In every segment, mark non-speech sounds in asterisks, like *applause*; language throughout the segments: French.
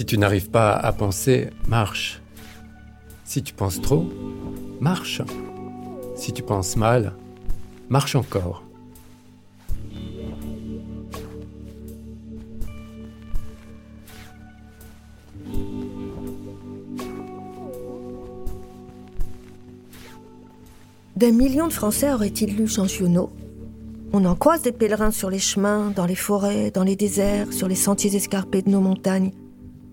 Si tu n'arrives pas à penser, marche. Si tu penses trop, marche. Si tu penses mal, marche encore. Des millions de Français auraient-ils lu Jean On en croise des pèlerins sur les chemins, dans les forêts, dans les déserts, sur les sentiers escarpés de nos montagnes.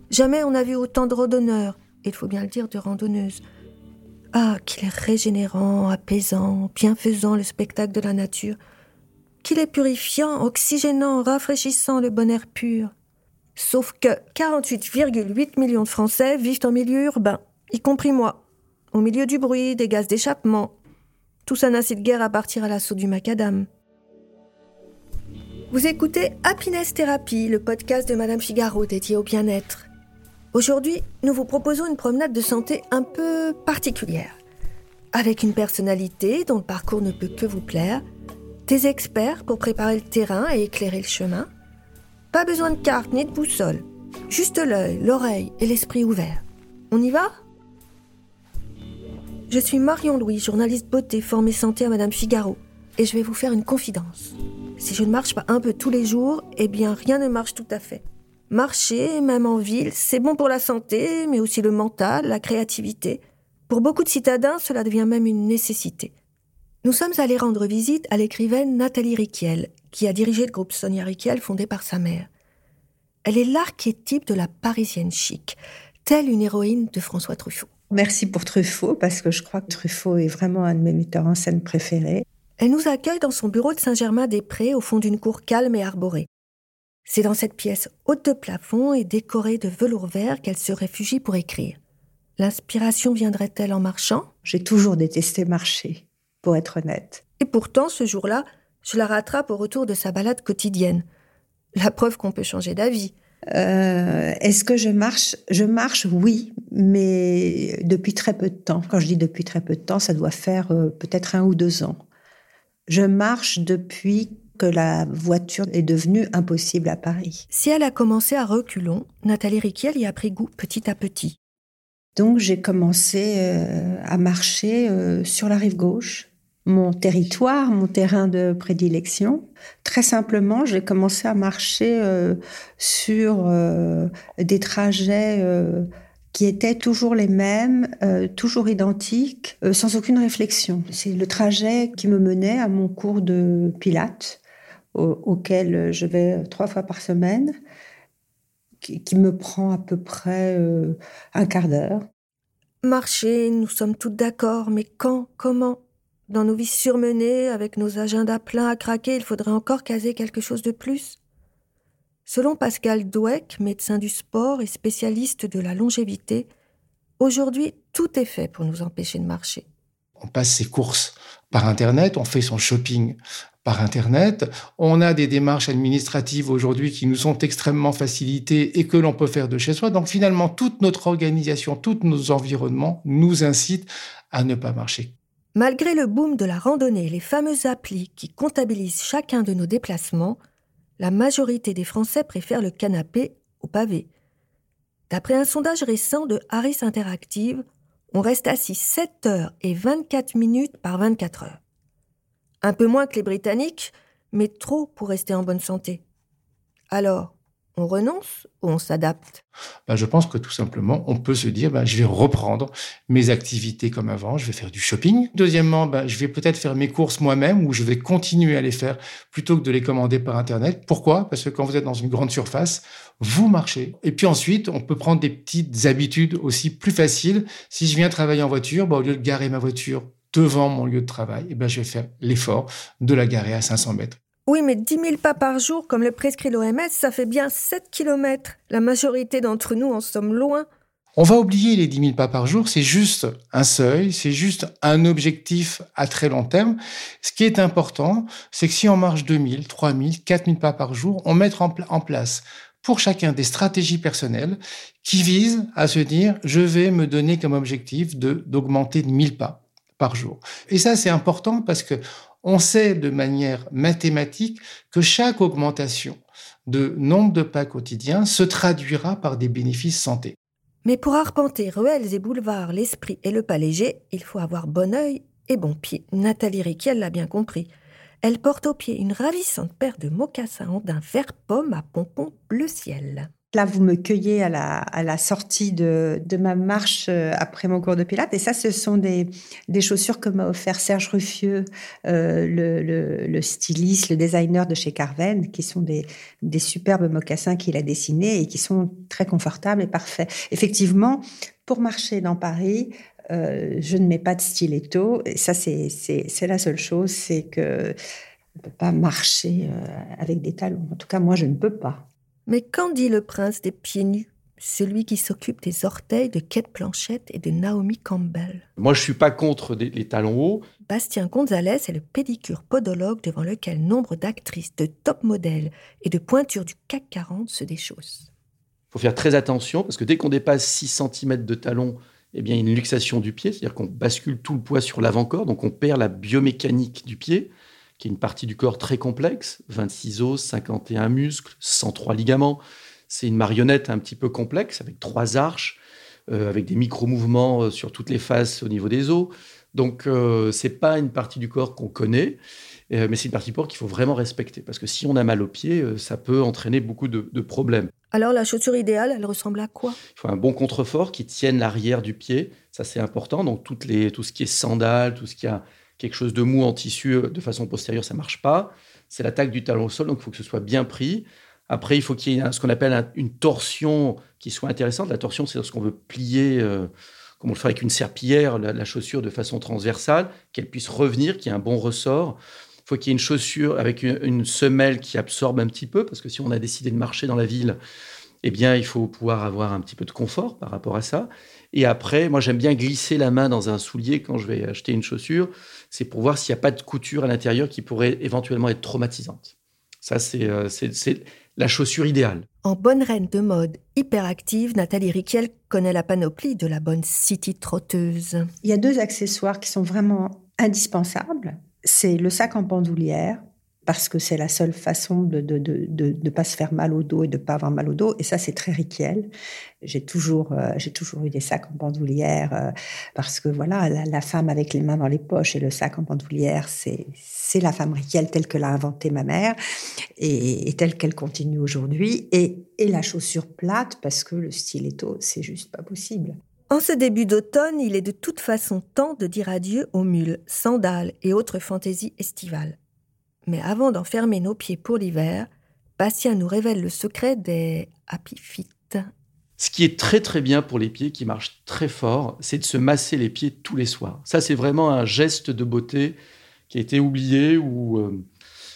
Jamais on n'a vu autant de randonneurs, il faut bien le dire, de randonneuses. Ah, qu'il est régénérant, apaisant, bienfaisant le spectacle de la nature. Qu'il est purifiant, oxygénant, rafraîchissant le bon air pur. Sauf que 48,8 millions de Français vivent en milieu urbain, y compris moi, au milieu du bruit, des gaz d'échappement, tout ça n'incite guère à partir à l'assaut du macadam. Vous écoutez Happiness Therapy, le podcast de Madame Figaro dédié au bien-être. Aujourd'hui, nous vous proposons une promenade de santé un peu particulière. Avec une personnalité dont le parcours ne peut que vous plaire, des experts pour préparer le terrain et éclairer le chemin. Pas besoin de carte ni de boussole, juste l'œil, l'oreille et l'esprit ouvert. On y va? Je suis Marion Louis, journaliste beauté formée santé à Madame Figaro, et je vais vous faire une confidence. Si je ne marche pas un peu tous les jours, eh bien rien ne marche tout à fait. Marcher, même en ville, c'est bon pour la santé, mais aussi le mental, la créativité. Pour beaucoup de citadins, cela devient même une nécessité. Nous sommes allés rendre visite à l'écrivaine Nathalie Riquiel, qui a dirigé le groupe Sonia Riquiel fondé par sa mère. Elle est l'archétype de la parisienne chic, telle une héroïne de François Truffaut. Merci pour Truffaut, parce que je crois que Truffaut est vraiment un de mes metteurs en scène préférés. Elle nous accueille dans son bureau de Saint-Germain-des-Prés, au fond d'une cour calme et arborée. C'est dans cette pièce haute de plafond et décorée de velours vert qu'elle se réfugie pour écrire. L'inspiration viendrait-elle en marchant? J'ai toujours détesté marcher, pour être honnête. Et pourtant, ce jour-là, je la rattrape au retour de sa balade quotidienne. La preuve qu'on peut changer d'avis. Euh, est-ce que je marche? Je marche, oui, mais depuis très peu de temps. Quand je dis depuis très peu de temps, ça doit faire euh, peut-être un ou deux ans. Je marche depuis que la voiture est devenue impossible à Paris. Si elle a commencé à reculons, Nathalie Riquiel y a pris goût petit à petit. Donc j'ai commencé euh, à marcher sur la rive gauche, mon territoire, mon terrain de prédilection. Très simplement, j'ai commencé à marcher euh, sur euh, des trajets euh, qui étaient toujours les mêmes, toujours identiques, sans aucune réflexion. C'est le trajet qui me menait à mon cours de pilates, auquel je vais trois fois par semaine, qui, qui me prend à peu près un quart d'heure. Marcher, nous sommes toutes d'accord, mais quand, comment? Dans nos vies surmenées, avec nos agendas pleins à craquer, il faudrait encore caser quelque chose de plus? Selon Pascal Douek, médecin du sport et spécialiste de la longévité, aujourd'hui tout est fait pour nous empêcher de marcher. On passe ses courses par Internet, on fait son shopping par Internet. On a des démarches administratives aujourd'hui qui nous sont extrêmement facilitées et que l'on peut faire de chez soi. Donc finalement, toute notre organisation, tous nos environnements nous incitent à ne pas marcher. Malgré le boom de la randonnée et les fameuses applis qui comptabilisent chacun de nos déplacements, la majorité des Français préfèrent le canapé au pavé. D'après un sondage récent de Harris Interactive, on reste assis 7 heures et 24 minutes par 24 heures. Un peu moins que les Britanniques, mais trop pour rester en bonne santé. Alors, on renonce ou on s'adapte? Ben, Je pense que tout simplement, on peut se dire, ben, je vais reprendre mes activités comme avant, je vais faire du shopping. Deuxièmement, ben, je vais peut-être faire mes courses moi-même ou je vais continuer à les faire plutôt que de les commander par Internet. Pourquoi? Parce que quand vous êtes dans une grande surface, vous marchez. Et puis ensuite, on peut prendre des petites habitudes aussi plus faciles. Si je viens travailler en voiture, ben, au lieu de garer ma voiture devant mon lieu de travail, eh ben, je vais faire l'effort de la garer à 500 mètres. Oui, mais 10 000 pas par jour, comme le prescrit l'OMS, ça fait bien 7 km. La majorité d'entre nous en sommes loin. On va oublier les 10 000 pas par jour, c'est juste un seuil, c'est juste un objectif à très long terme. Ce qui est important, c'est que si on marche 2 000, 3 000, 4 000 pas par jour, on met en, en place pour chacun des stratégies personnelles qui visent à se dire, je vais me donner comme objectif de d'augmenter de 1000 pas par jour. Et ça, c'est important parce que On sait de manière mathématique que chaque augmentation de nombre de pas quotidiens se traduira par des bénéfices santé. Mais pour arpenter ruelles et boulevards, l'esprit et le pas léger, il faut avoir bon œil et bon pied. Nathalie Riquel l'a bien compris. Elle porte au pied une ravissante paire de mocassins d'un vert pomme à pompons bleu ciel. Là, vous me cueillez à la, sortie de, ma marche euh, après mon cours de pilates. Et ça, ce sont des, chaussures que m'a offert Serge Ruffieux, euh, le, styliste, le designer de chez Carven, qui sont des, superbes mocassins qu'il a dessinés et qui sont très confortables et parfaits. Effectivement, pour marcher dans Paris, euh, je ne mets pas de stiletto. Et ça, c'est la seule chose, c'est que je ne peux pas marcher avec des talons. En tout cas, moi, je ne peux pas. Mais qu'en dit le prince des pieds nus celui qui s'occupe des orteils de Kate Planchette et de Naomi Campbell? Moi, je suis pas contre les talons hauts. Bastien Gonzalez est le pédicure podologue devant lequel nombre d'actrices, de top modèles et de pointures du CAC 40 se déchaussent. Il faut faire très attention parce que dès qu'on dépasse 6 cm de talons, eh bien, une luxation du pied, c'est-à-dire qu'on bascule tout le poids sur l'avant-corps, donc on perd la biomécanique du pied qui est une partie du corps très complexe, 26 os, 51 muscles, 103 ligaments. C'est une marionnette un petit peu complexe, avec trois arches, euh, avec des micro-mouvements euh, sur toutes les faces au niveau des os. Donc, euh, c'est pas une partie du corps qu'on connaît, mais c'est une partie du corps qu'il faut vraiment respecter. Parce que si on a mal au pied, ça peut entraîner beaucoup de, de, problèmes. Alors, la chaussure idéale, elle ressemble à quoi? Il faut un bon contrefort qui tienne l'arrière du pied. Ça, c'est important. Donc, toutes les, tout ce qui est sandales, tout ce qui a quelque chose de mou en tissu euh, de façon postérieure, ça marche pas. C'est l'attaque du talon au sol, donc il faut que ce soit bien pris. Après, il faut qu'il y ait ce qu'on appelle une torsion qui soit intéressante. La torsion, c'est lorsqu'on veut plier, euh, comme on le fait avec une serpillière, la, chaussure de façon transversale, qu'elle puisse revenir, qu'il y ait un bon ressort. Il faut qu'il y ait une chaussure avec une, semelle qui absorbe un petit peu, parce que si on a décidé de marcher dans la ville, eh bien, il faut pouvoir avoir un petit peu de confort par rapport à ça. Et après, moi, j'aime bien glisser la main dans un soulier quand je vais acheter une chaussure. C'est pour voir s'il n'y a pas de couture à l'intérieur qui pourrait éventuellement être traumatisante. Ça, euh, c'est la chaussure idéale. En bonne reine de mode hyperactive, Nathalie Riquel connaît la panoplie de la bonne city trotteuse. Il y a deux accessoires qui sont vraiment indispensables. C'est le sac en bandoulière parce que c'est la seule façon de ne de, de, de, pas se faire mal au dos et de pas avoir mal au dos. Et ça, c'est très riquiel. J'ai toujours, euh, toujours eu des sacs en bandoulière euh, parce que voilà, la, femme avec les mains dans les poches et le sac en bandoulière, c'est, c'est la femme riquiel telle que l'a inventée ma mère et, et telle qu'elle continue aujourd'hui. Et, et la chaussure plate parce que le stiletto, c'est juste pas possible. En ce début d'automne, il est de toute façon temps de dire adieu aux mules, sandales et autres fantaisies estivales. Mais avant d'enfermer nos pieds pour l'hiver, Bastien nous révèle le secret des Feet. Ce qui est très très bien pour les pieds, qui marche très fort, c'est de se masser les pieds tous les soirs. Ça, c'est vraiment un geste de beauté qui a été oublié ou euh,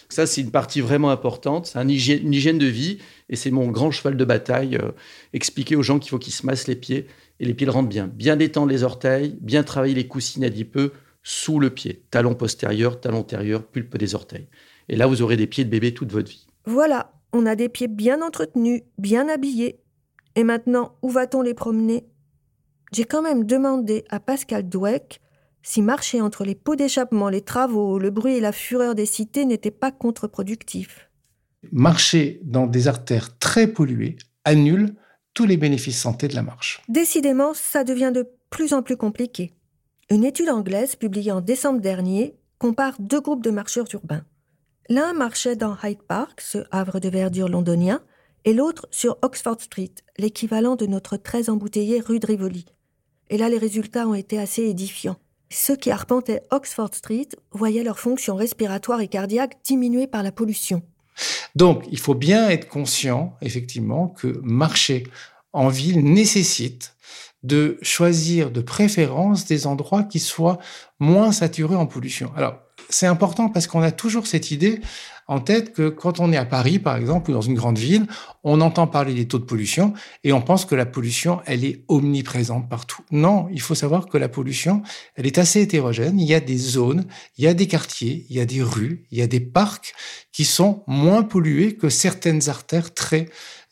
ça, c'est une partie vraiment importante. C'est une hygiène, de vie et c'est mon grand cheval de bataille. Euh, expliquer aux gens qu'il faut qu'ils se massent les pieds et les pieds le rendent bien. Bien détendre les orteils, bien travailler les coussines adipeux sous le pied, talon postérieur, talon antérieur, pulpe des orteils. Et là, vous aurez des pieds de bébé toute votre vie. Voilà, on a des pieds bien entretenus, bien habillés. Et maintenant, où va-t-on les promener? J'ai quand même demandé à Pascal Dweck si marcher entre les pots d'échappement, les travaux, le bruit et la fureur des cités n'était pas contre-productif. Marcher dans des artères très polluées annule tous les bénéfices santé de la marche. Décidément, ça devient de plus en plus compliqué. Une étude anglaise publiée en décembre dernier compare deux groupes de marcheurs urbains. L'un marchait dans Hyde Park, ce havre de verdure londonien, et l'autre sur Oxford Street, l'équivalent de notre très embouteillé rue de Rivoli. Et là, les résultats ont été assez édifiants. Ceux qui arpentaient Oxford Street voyaient leur fonction respiratoire et cardiaque diminuée par la pollution. Donc, il faut bien être conscient, effectivement, que marcher en ville nécessite de choisir de préférence des endroits qui soient moins saturés en pollution. Alors, c'est important parce qu'on a toujours cette idée en tête que quand on est à Paris, par exemple, ou dans une grande ville, on entend parler des taux de pollution et on pense que la pollution, elle est omniprésente partout. Non, il faut savoir que la pollution, elle est assez hétérogène. Il y a des zones, il y a des quartiers, il y a des rues, il y a des parcs qui sont moins pollués que certaines artères très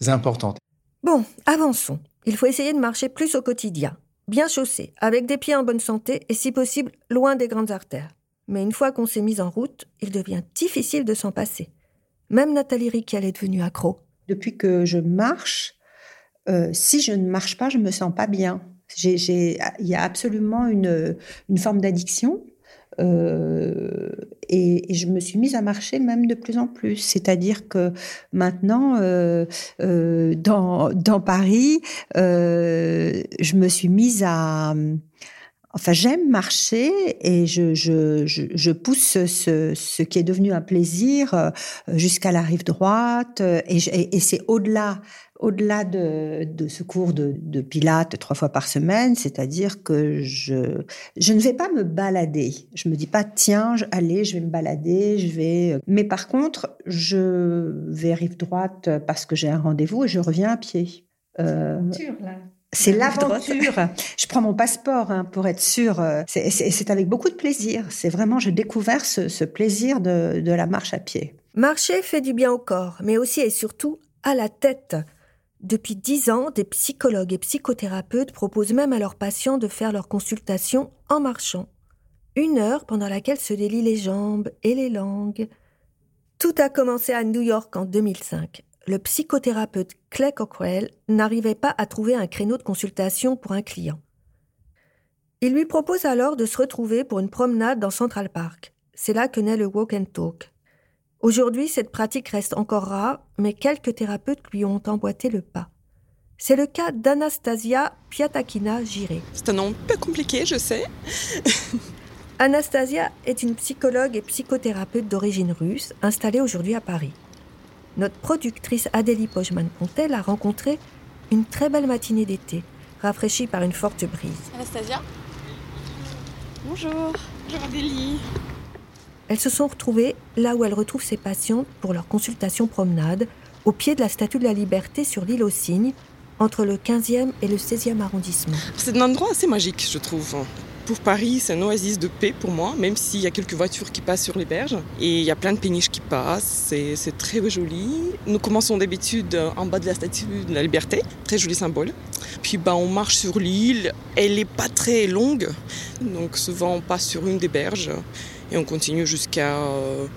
importantes. Bon, avançons. Il faut essayer de marcher plus au quotidien, bien chaussé, avec des pieds en bonne santé et si possible loin des grandes artères. Mais une fois qu'on s'est mis en route, il devient difficile de s'en passer. Même Nathalie Riquel est devenue accro. Depuis que je marche, euh, si je ne marche pas, je me sens pas bien. il y a absolument une, forme d'addiction. Euh, et, je me suis mise à marcher même de plus en plus. C'est-à-dire que maintenant, euh, dans, dans, Paris, je me suis mise à Enfin, j'aime marcher et je, pousse ce, qui est devenu un plaisir euh, jusqu'à la rive droite. Et, et, c'est au-delà au-delà de, ce cours de, de pilates trois fois par semaine, c'est-à-dire que je, ne vais pas me balader. Je me dis pas, tiens, allez, je vais me balader, je vais. Mais par contre, je vais rive droite parce que j'ai un rendez-vous et je reviens à pied. Euh, là. C'est l'aventure. *laughs* Je prends mon passeport hein, pour être sûre. Euh, c'est avec beaucoup de plaisir. C'est vraiment, j'ai découvert ce, plaisir de, de la marche à pied. Marcher fait du bien au corps, mais aussi et surtout à la tête. Depuis dix ans, des psychologues et psychothérapeutes proposent même à leurs patients de faire leur consultation en marchant. Une heure pendant laquelle se délient les jambes et les langues. Tout a commencé à New York en 2005 le psychothérapeute Clay Cockrell n'arrivait pas à trouver un créneau de consultation pour un client. Il lui propose alors de se retrouver pour une promenade dans Central Park. C'est là que naît le walk and talk. Aujourd'hui, cette pratique reste encore rare, mais quelques thérapeutes lui ont emboîté le pas. C'est le cas d'Anastasia Piatakina Giré. C'est un nom peu compliqué, je sais. *laughs* Anastasia est une psychologue et psychothérapeute d'origine russe, installée aujourd'hui à Paris notre productrice Adélie Pojman-Pontel a rencontré une très belle matinée d'été, rafraîchie par une forte brise. Anastasia Bonjour. Bonjour Adélie. Elles se sont retrouvées là où elles retrouvent ses patientes pour leur consultation promenade, au pied de la Statue de la Liberté sur l'île aux Cygnes, entre le 15e et le 16e arrondissement. C'est un endroit assez magique, je trouve pour Paris, c'est un oasis de paix pour moi, même s'il y a quelques voitures qui passent sur les berges. Et il y a plein de péniches qui passent, c'est très joli. Nous commençons d'habitude en bas de la statue de la liberté, très joli symbole. Puis bah, on marche sur l'île, elle n'est pas très longue, donc souvent on passe sur une des berges et on continue jusqu'à euh,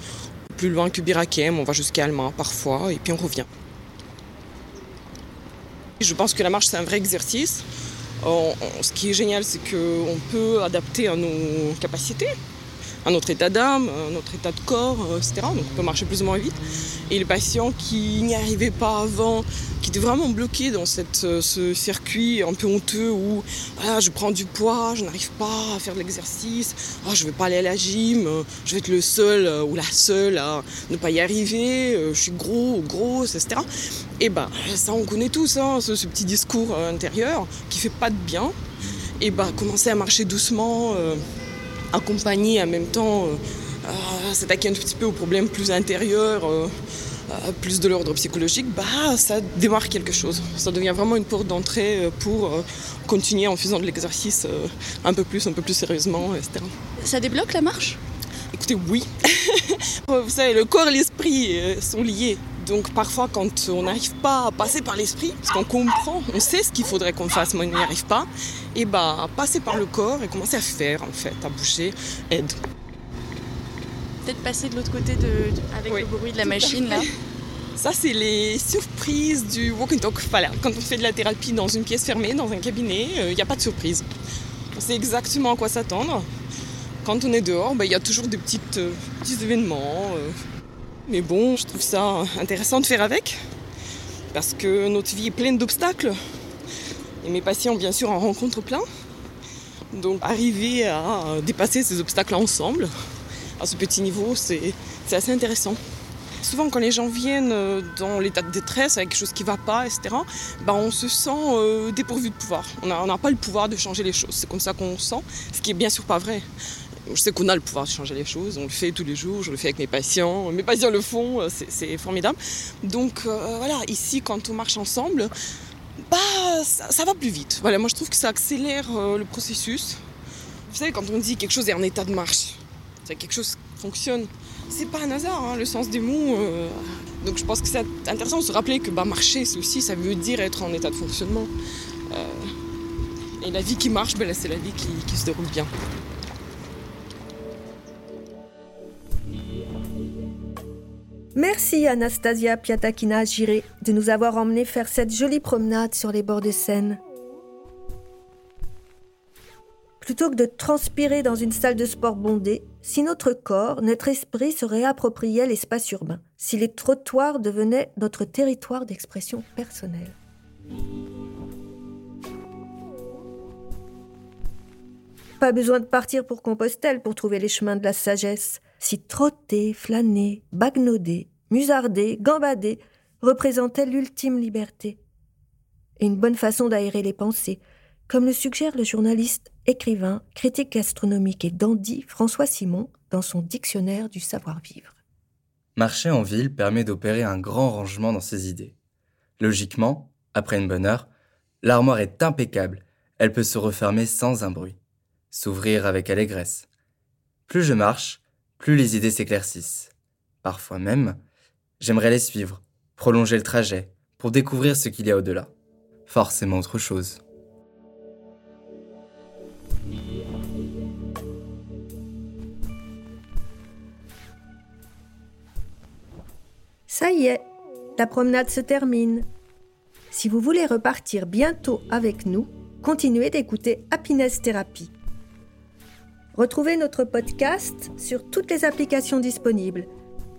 plus loin que Birakem, on va jusqu'à Alma parfois, et puis on revient. Je pense que la marche c'est un vrai exercice ce qui est génial, c'est qu'on peut adapter à nos capacités, à notre état d'âme, à notre état de corps, euh, etc. Donc on peut marcher plus ou moins vite. Et les patients qui n'y arrivaient pas avant, qui étaient vraiment bloqués dans cette, euh, ce circuit un peu honteux où je prends du poids, je n'arrive pas à faire de l'exercice, oh, je ne vais pas aller à la gym, euh, je vais être le seul ou la seule à ne pas y arriver, je suis gros ou grosse, etc. Et ben ça on connaît tous, hein, ce, petit discours intérieur qui fait pas de bien. Et ben commencer à marcher doucement accompagner en même temps, euh, s'attaquer un petit peu aux problèmes plus intérieurs, euh, euh, plus de l'ordre psychologique, bah, ça démarre quelque chose. Ça devient vraiment une porte d'entrée pour continuer en faisant de l'exercice un peu plus, un peu plus sérieusement, etc. Ça débloque la marche? Écoutez, oui. *laughs* Vous savez, le corps et l'esprit sont liés. Donc parfois quand on n'arrive pas à passer par l'esprit, parce qu'on comprend, on sait ce qu'il faudrait qu'on fasse, mais on n'y arrive pas, et bah passer par le corps et commencer à faire en fait, à bouger, aide. Peut-être passer de l'autre côté de, avec le bruit de la machine là. Ça, c'est les surprises du walk and talk. Voilà, quand on fait de la thérapie dans une pièce fermée, dans un cabinet, il euh, n'y a pas de surprise. On sait exactement à quoi s'attendre. Quand on est dehors, bah, il y a toujours des petites, euh, petits événements. Euh, mais bon, je trouve ça intéressant de faire avec, parce que notre vie est pleine d'obstacles. Et mes patients, bien sûr, en rencontrent plein. Donc arriver à dépasser ces obstacles ensemble, à ce petit niveau, c'est assez intéressant. Souvent, quand les gens viennent euh, dans l'état de détresse, avec quelque chose qui ne va pas, etc., bah, on se sent euh, dépourvu de pouvoir. On n'a pas le pouvoir de changer les choses. C'est comme ça qu'on sent, ce qui est bien sûr pas vrai je sais qu'on a le pouvoir de changer les choses, on le fait tous les jours, je le fais avec mes patients, mes patients le font, euh, c'est formidable. Donc euh, voilà, ici quand on marche ensemble, bah ça, va plus vite. Voilà, moi je trouve que ça accélère euh, le processus. Vous savez, quand on dit quelque chose est en état de marche, c'est quelque chose fonctionne. C'est pas un hasard, hein, le sens des mots. donc je pense que c'est intéressant de se rappeler que bah, marcher, c'est aussi, ça veut dire être en état de fonctionnement. et la vie qui marche, ben, c'est la vie qui se déroule bien. Merci Anastasia Piatakina Giré de nous avoir emmenés faire cette jolie promenade sur les bords de Seine. Plutôt que de transpirer dans une salle de sport bondée, si notre corps, notre esprit se réappropriait l'espace urbain, si les trottoirs devenaient notre territoire d'expression personnelle. Pas besoin de partir pour Compostelle pour trouver les chemins de la sagesse. Si trotter, flâner, bagnoder, musarder, gambader représentait l'ultime liberté. Et une bonne façon d'aérer les pensées, comme le suggère le journaliste, écrivain, critique gastronomique et dandy François Simon dans son dictionnaire du savoir-vivre. Marcher en ville permet d'opérer un grand rangement dans ses idées. Logiquement, après une bonne heure, l'armoire est impeccable, elle peut se refermer sans un bruit, s'ouvrir avec allégresse. Plus je marche, plus les idées s'éclaircissent. Parfois même, j'aimerais les suivre, prolonger le trajet, pour découvrir ce qu'il y a au-delà. Forcément autre chose. Ça y est, la promenade se termine. Si vous voulez repartir bientôt avec nous, continuez d'écouter Happiness Therapy. Retrouvez notre podcast sur toutes les applications disponibles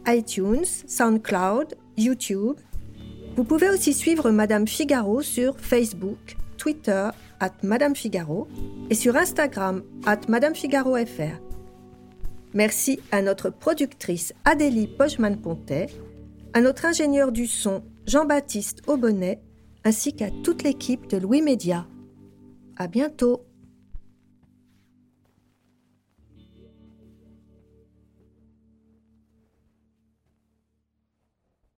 iTunes, SoundCloud, YouTube. Vous pouvez aussi suivre Madame Figaro sur Facebook, Twitter, at Madame Figaro, et sur Instagram, at Madame Figaro FR. Merci à notre productrice Adélie Pochman-Pontet à notre ingénieur du son Jean-Baptiste Aubonnet, ainsi qu'à toute l'équipe de Louis Média. À bientôt!